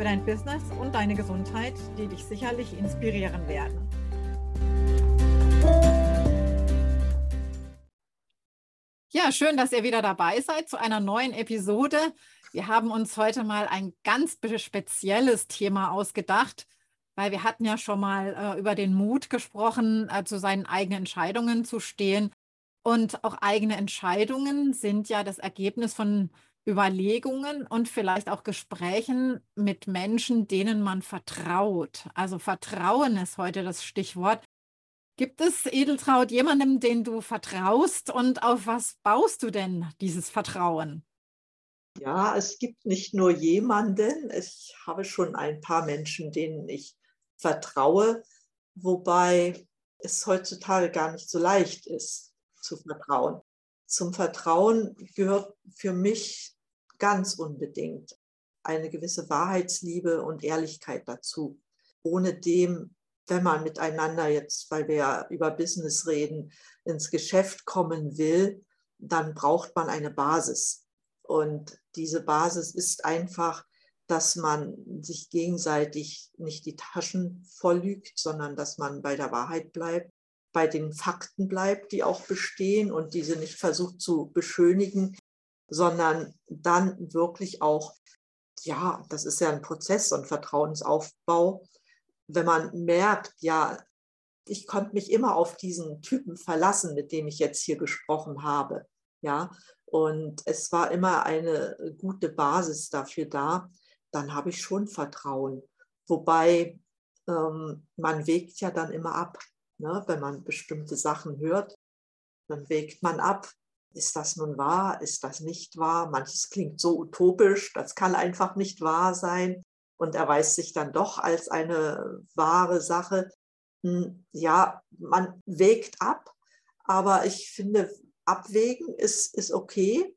für dein Business und deine Gesundheit, die dich sicherlich inspirieren werden. Ja, schön, dass ihr wieder dabei seid zu einer neuen Episode. Wir haben uns heute mal ein ganz spezielles Thema ausgedacht, weil wir hatten ja schon mal äh, über den Mut gesprochen, äh, zu seinen eigenen Entscheidungen zu stehen. Und auch eigene Entscheidungen sind ja das Ergebnis von Überlegungen und vielleicht auch Gesprächen mit Menschen, denen man vertraut. Also Vertrauen ist heute das Stichwort. Gibt es, Edeltraut, jemandem, den du vertraust und auf was baust du denn dieses Vertrauen? Ja, es gibt nicht nur jemanden, ich habe schon ein paar Menschen, denen ich vertraue, wobei es heutzutage gar nicht so leicht ist zu vertrauen. Zum Vertrauen gehört für mich ganz unbedingt eine gewisse Wahrheitsliebe und Ehrlichkeit dazu. Ohne dem wenn man miteinander jetzt, weil wir ja über Business reden, ins Geschäft kommen will, dann braucht man eine Basis. Und diese Basis ist einfach, dass man sich gegenseitig nicht die Taschen volllügt, sondern dass man bei der Wahrheit bleibt, bei den Fakten bleibt, die auch bestehen und diese nicht versucht zu beschönigen, sondern dann wirklich auch, ja, das ist ja ein Prozess und Vertrauensaufbau, wenn man merkt, ja, ich konnte mich immer auf diesen Typen verlassen, mit dem ich jetzt hier gesprochen habe. Ja, und es war immer eine gute Basis dafür da, dann habe ich schon Vertrauen. Wobei ähm, man wägt ja dann immer ab, ne? wenn man bestimmte Sachen hört, dann wägt man ab. Ist das nun wahr? Ist das nicht wahr? Manches klingt so utopisch, das kann einfach nicht wahr sein und erweist sich dann doch als eine wahre Sache. Hm, ja, man wägt ab, aber ich finde, abwägen ist, ist okay.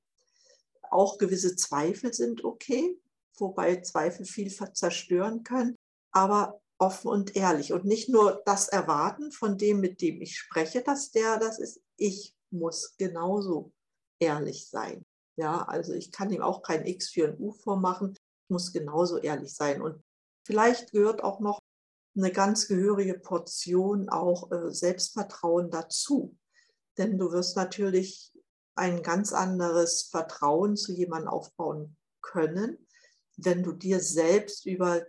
Auch gewisse Zweifel sind okay, wobei Zweifel viel zerstören können, aber offen und ehrlich und nicht nur das erwarten von dem, mit dem ich spreche, dass der das ist. Ich muss genauso ehrlich sein. Ja, also ich kann ihm auch kein X für ein U vormachen muss genauso ehrlich sein. Und vielleicht gehört auch noch eine ganz gehörige Portion auch äh, Selbstvertrauen dazu. Denn du wirst natürlich ein ganz anderes Vertrauen zu jemandem aufbauen können, wenn du dir selbst über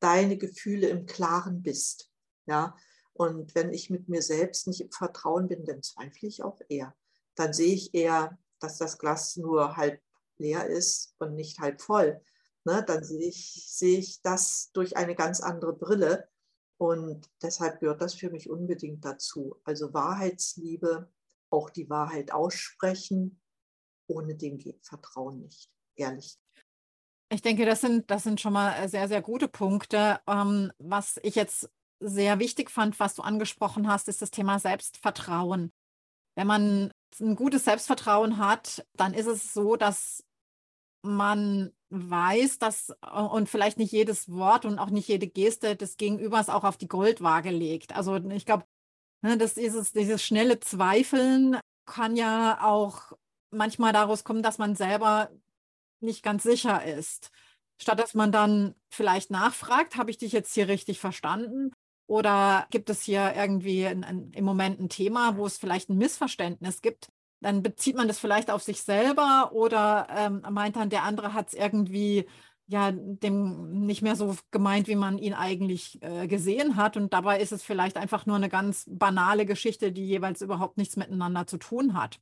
deine Gefühle im Klaren bist. Ja, und wenn ich mit mir selbst nicht im Vertrauen bin, dann zweifle ich auch eher. Dann sehe ich eher, dass das Glas nur halb leer ist und nicht halb voll ne, dann sehe ich, sehe ich das durch eine ganz andere Brille. Und deshalb gehört das für mich unbedingt dazu. Also Wahrheitsliebe, auch die Wahrheit aussprechen, ohne dem geht Vertrauen nicht, ehrlich. Ich denke, das sind, das sind schon mal äh, sehr, sehr gute Punkte. Ähm, was ich jetzt sehr wichtig fand, was du angesprochen hast, ist das Thema Selbstvertrauen. Wenn man ein gutes Selbstvertrauen hat, dann ist es so, dass man weiß, dass äh, und vielleicht nicht jedes Wort und auch nicht jede Geste des Gegenübers auch auf die Goldwaage legt. Also ich glaube, ne, das dieses, dieses schnelle Zweifeln kann ja auch manchmal daraus kommen, dass man selber nicht ganz sicher ist. Statt dass man dann vielleicht nachfragt, habe ich dich jetzt hier richtig verstanden? Oder gibt es hier irgendwie ein, ein, im Moment ein Thema, wo es vielleicht ein Missverständnis gibt? dann bezieht man das vielleicht auf sich selber oder ähm, meint dann, der andere hat es irgendwie ja dem nicht mehr so gemeint, wie man ihn eigentlich äh, gesehen hat. Und dabei ist es vielleicht einfach nur eine ganz banale Geschichte, die jeweils überhaupt nichts miteinander zu tun hat.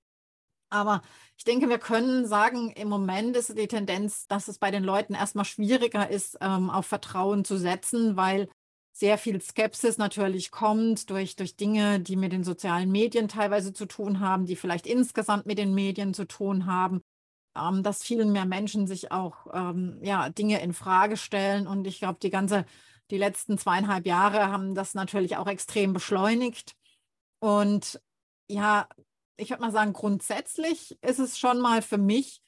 Aber ich denke, wir können sagen, im Moment ist die Tendenz, dass es bei den Leuten erstmal schwieriger ist, ähm, auf Vertrauen zu setzen, weil sehr viel Skepsis natürlich kommt durch, durch Dinge, die mit den sozialen Medien teilweise zu tun haben, die vielleicht insgesamt mit den Medien zu tun haben, ähm, dass viel mehr Menschen sich auch ähm, ja, Dinge in Frage stellen. Und ich glaube, die ganze die letzten zweieinhalb Jahre haben das natürlich auch extrem beschleunigt. Und ja, ich würde mal sagen, grundsätzlich ist es schon mal für mich,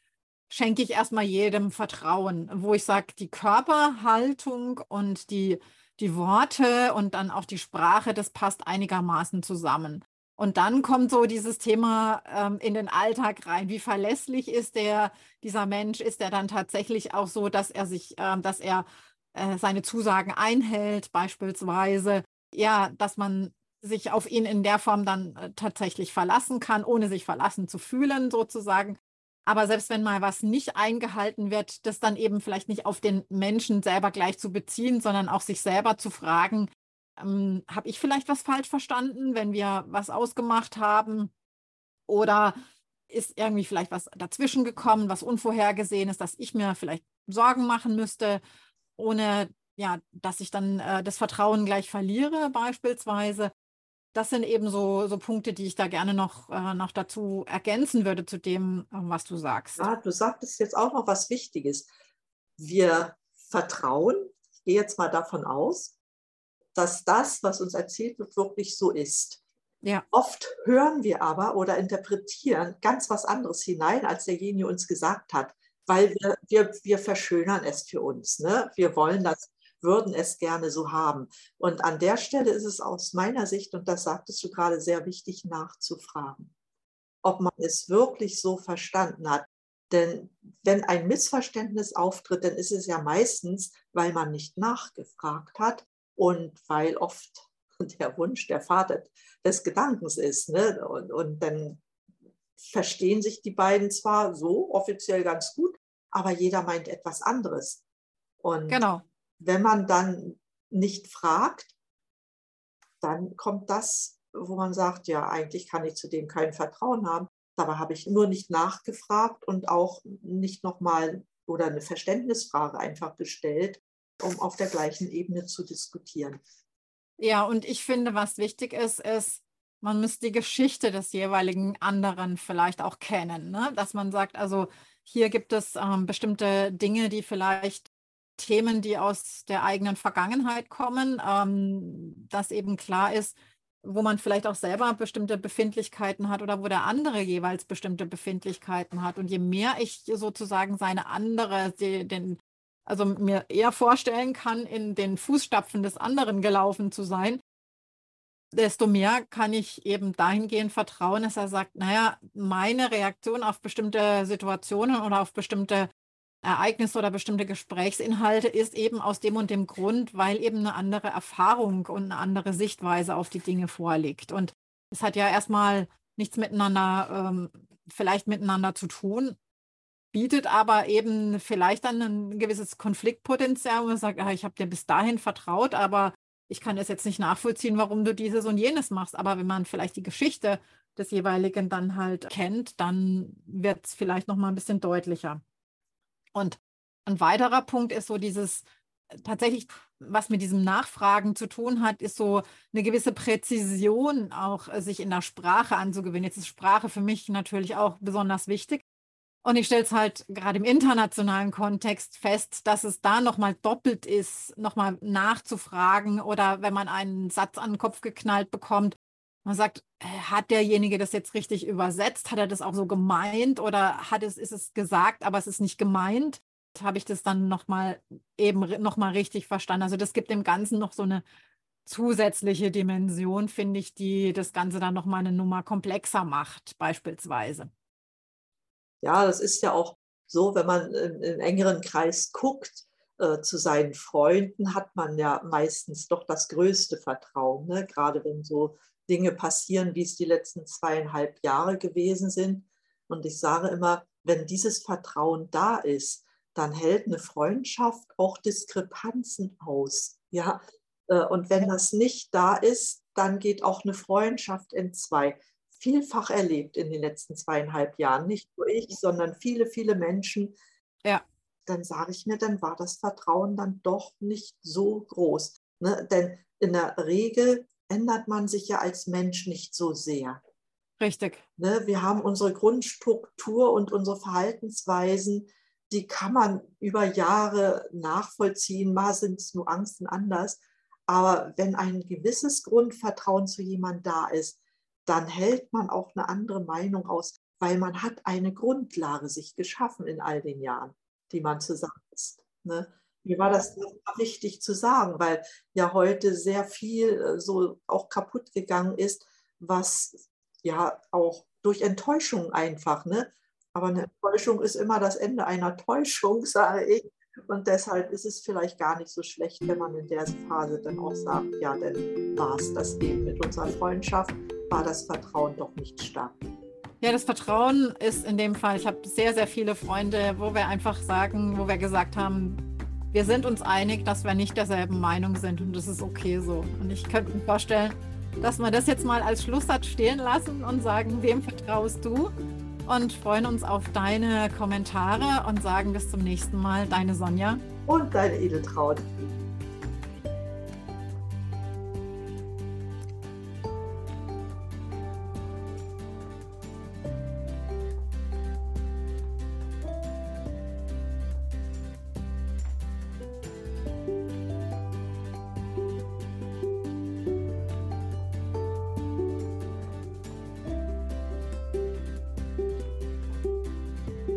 schenke ich erstmal jedem Vertrauen, wo ich sage, die Körperhaltung und die, die Worte und dann auch die Sprache, das passt einigermaßen zusammen. Und dann kommt so dieses Thema ähm, in den Alltag rein. Wie verlässlich ist der, dieser Mensch? Ist er dann tatsächlich auch so, dass er sich, ähm, dass er äh, seine Zusagen einhält, beispielsweise? Ja, dass man sich auf ihn in der Form dann äh, tatsächlich verlassen kann, ohne sich verlassen zu fühlen, sozusagen. Aber selbst wenn mal was nicht eingehalten wird, das dann eben vielleicht nicht auf den Menschen selber gleich zu beziehen, sondern auch sich selber zu fragen, ähm, habe ich vielleicht was falsch verstanden, wenn wir was ausgemacht haben? Oder ist irgendwie vielleicht was dazwischen gekommen, was unvorhergesehen ist, dass ich mir vielleicht Sorgen machen müsste, ohne ja, dass ich dann äh, das Vertrauen gleich verliere, beispielsweise. Das sind eben so, so Punkte, die ich da gerne noch, äh, noch dazu ergänzen würde zu dem, äh, was du sagst. Ja, du sagtest jetzt auch noch was Wichtiges. Wir vertrauen, ich gehe jetzt mal davon aus, dass das, was uns erzählt wird, wirklich so ist. Ja. Oft hören wir aber oder interpretieren ganz was anderes hinein, als derjenige uns gesagt hat, weil wir, wir, wir verschönern es für uns. Ne? Wir wollen das, würden es gerne so haben. Und an der Stelle ist es aus meiner Sicht, und das sagtest du gerade, sehr wichtig nachzufragen, ob man es wirklich so verstanden hat. Denn wenn ein Missverständnis auftritt, dann ist es ja meistens, weil man nicht nachgefragt hat und weil oft der Wunsch der Vater des Gedankens ist. Ne? Und, und dann verstehen sich die beiden zwar so offiziell ganz gut, aber jeder meint etwas anderes. Und genau. Wenn man dann nicht fragt, dann kommt das, wo man sagt, ja, eigentlich kann ich zu dem kein Vertrauen haben. Dabei habe ich nur nicht nachgefragt und auch nicht nochmal oder eine Verständnisfrage einfach gestellt, um auf der gleichen Ebene zu diskutieren. Ja, und ich finde, was wichtig ist, ist, man muss die Geschichte des jeweiligen anderen vielleicht auch kennen. Ne? Dass man sagt, also hier gibt es ähm, bestimmte Dinge, die vielleicht Themen, die aus der eigenen Vergangenheit kommen, ähm, dass eben klar ist, wo man vielleicht auch selber bestimmte Befindlichkeiten hat oder wo der andere jeweils bestimmte Befindlichkeiten hat. Und je mehr ich sozusagen seine andere, den, also mir eher vorstellen kann, in den Fußstapfen des anderen gelaufen zu sein, desto mehr kann ich eben dahingehend vertrauen, dass er sagt, naja, meine Reaktion auf bestimmte Situationen oder auf bestimmte Ereignisse oder bestimmte Gesprächsinhalte ist eben aus dem und dem Grund, weil eben eine andere Erfahrung und eine andere Sichtweise auf die Dinge vorliegt. Und es hat ja erstmal nichts miteinander, ähm, vielleicht miteinander zu tun, bietet aber eben vielleicht dann ein gewisses Konfliktpotenzial, wo man sagt, ah, ich habe dir bis dahin vertraut, aber ich kann es jetzt nicht nachvollziehen, warum du dieses und jenes machst. Aber wenn man vielleicht die Geschichte des jeweiligen dann halt kennt, dann wird es vielleicht noch mal ein bisschen deutlicher. Und ein weiterer Punkt ist so dieses tatsächlich, was mit diesem Nachfragen zu tun hat, ist so eine gewisse Präzision auch äh, sich in der Sprache anzugewöhnen. Jetzt ist Sprache für mich natürlich auch besonders wichtig. Und ich stelle es halt gerade im internationalen Kontext fest, dass es da nochmal doppelt ist, nochmal nachzufragen oder wenn man einen Satz an den Kopf geknallt bekommt, man sagt, äh, hat derjenige das jetzt richtig übersetzt? Hat er das auch so gemeint oder hat es, ist es gesagt, aber es ist nicht gemeint? Habe ich das dann nochmal eben nochmal richtig verstanden? Also das gibt dem Ganzen noch so eine zusätzliche Dimension, finde ich, die das Ganze dann nochmal eine Nummer komplexer macht, beispielsweise. Ja, das ist ja auch so, wenn man im, im engeren Kreis guckt, äh, zu seinen Freunden hat man ja meistens doch das größte Vertrauen, ne? gerade wenn so Dinge passieren, wie es die letzten zweieinhalb Jahre gewesen sind. Und ich sage immer, wenn dieses Vertrauen da ist, dann hält eine Freundschaft auch Diskrepanzen aus. Ja? Äh, und wenn das nicht da ist, dann geht auch eine Freundschaft in zwei vielfach erlebt in den letzten zweieinhalb Jahren. Nicht nur ich, sondern viele, viele Menschen. Ja. Dann sage ich mir, dann war das Vertrauen dann doch nicht so groß. Ne? Denn in der Regel ändert man sich ja als Mensch nicht so sehr. Richtig. Ne? Wir haben unsere Grundstruktur und unsere Verhaltensweisen, die kann man über Jahre nachvollziehen. Mal sind es Nuancen anders. Aber wenn ein gewisses Grundvertrauen zu jemandem da ist, dann hält man auch eine andere Meinung aus, weil man hat eine Grundlage sich geschaffen in all den Jahren, die man zusammen ist. Ne? Mir war das wichtig zu sagen, weil ja heute sehr viel äh, so auch kaputt gegangen ist, was ja auch durch Enttäuschung einfach, ne? Aber eine Enttäuschung ist immer das Ende einer Täuschung, sage ich. Und deshalb ist es vielleicht gar nicht so schlecht, wenn man in der Phase dann auch sagt, ja, dann war es das eben mit unserer Freundschaft, war das Vertrauen doch nicht stark. Ja, das Vertrauen ist in dem Fall, ich habe sehr, sehr viele Freunde, wo wir einfach sagen, wo wir gesagt haben, wir sind uns einig, dass wir nicht derselben Meinung sind und das ist okay so. Und ich könnte mir vorstellen, dass wir das jetzt mal als Schlusssatz stehen lassen und sagen, wem vertraust du? Und freuen uns auf deine Kommentare und sagen bis zum nächsten Mal, deine Sonja. Und deine Edeltraut.